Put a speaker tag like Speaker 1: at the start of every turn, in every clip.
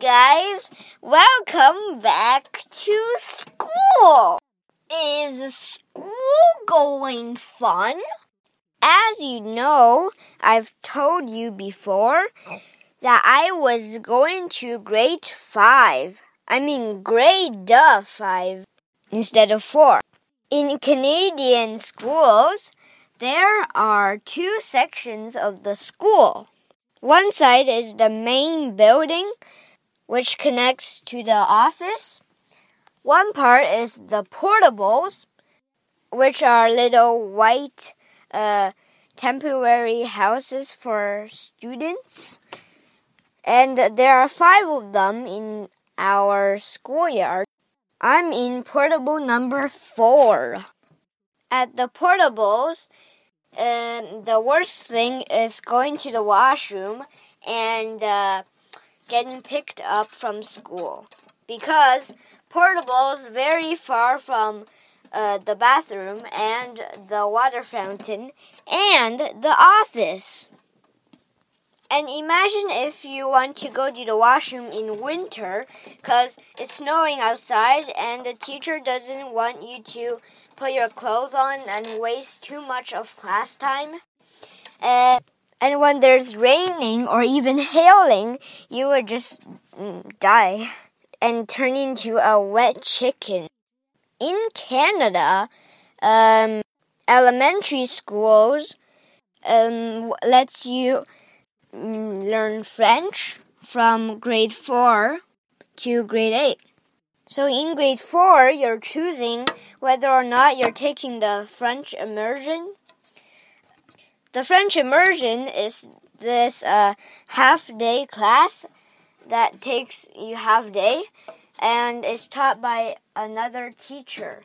Speaker 1: guys. Welcome back to school. Is school going fun? As you know, I've told you before that I was going to grade 5. I mean, grade 5 instead of 4. In Canadian schools, there are two sections of the school. One side is the main building, which connects to the office. One part is the portables, which are little white uh, temporary houses for students. And there are five of them in our schoolyard. I'm in portable number four. At the portables, um, the worst thing is going to the washroom and uh, getting picked up from school because portable is very far from uh, the bathroom and the water fountain and the office. And imagine if you want to go to the washroom in winter because it's snowing outside and the teacher doesn't want you to put your clothes on and waste too much of class time. And, and when there's raining or even hailing, you would just mm, die and turn into a wet chicken. In Canada, um, elementary schools um, lets you Mm, learn French from grade 4 to grade 8. So in grade 4, you're choosing whether or not you're taking the French immersion. The French immersion is this uh, half day class that takes you half day and is taught by another teacher.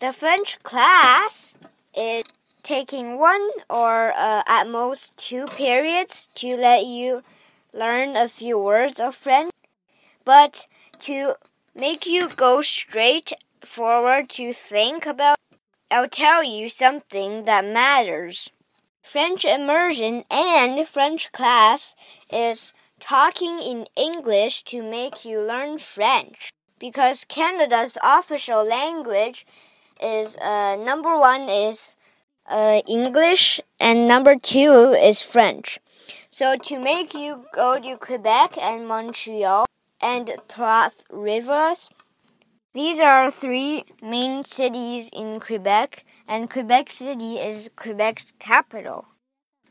Speaker 1: The French class is taking one or uh, at most two periods to let you learn a few words of French, but to make you go straight forward to think about, I'll tell you something that matters. French immersion and French class is talking in English to make you learn French because Canada's official language is uh, number one is uh, English, and number two is French. So to make you go to Quebec and Montreal and Trois Rivers, these are three main cities in Quebec, and Quebec City is Quebec's capital.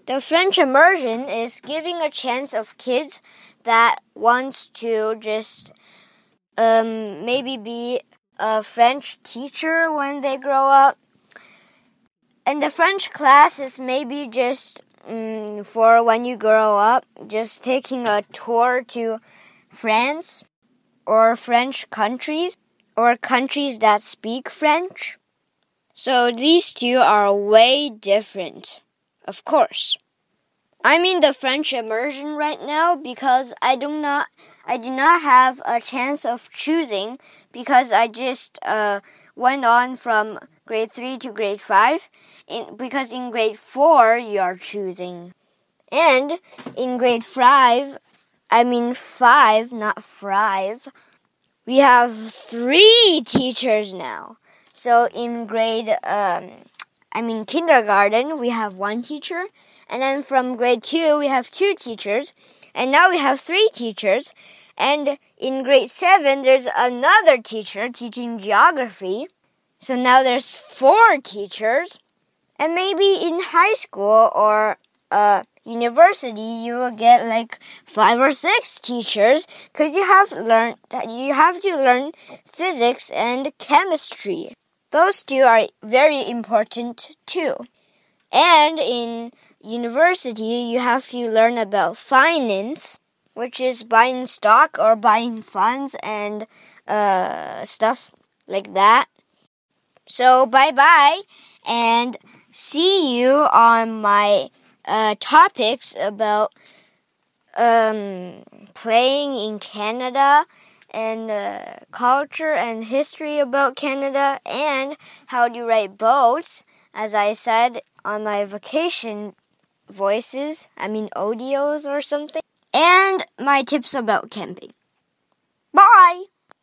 Speaker 1: The French immersion is giving a chance of kids that wants to just um, maybe be a French teacher when they grow up and the French class is maybe just um, for when you grow up, just taking a tour to France or French countries or countries that speak French. So these two are way different, of course. I'm in the French immersion right now because I do not I do not have a chance of choosing because I just uh, went on from grade 3 to grade 5 in, because in grade 4 you are choosing. And in grade 5, I mean 5, not 5, we have 3 teachers now. So in grade um, I mean kindergarten, we have one teacher, and then from grade 2 we have two teachers, and now we have three teachers. And in grade 7 there's another teacher teaching geography. So now there's four teachers. And maybe in high school or uh, university, you will get like five or six teachers because you have learned you have to learn physics and chemistry. Those two are very important too. And in university, you have to learn about finance, which is buying stock or buying funds and uh, stuff like that. So bye bye and see you on my uh, topics about um, playing in Canada and uh, culture and history about Canada and how to write boats, as I said on my vacation voices, I mean audios or something. And my tips about camping.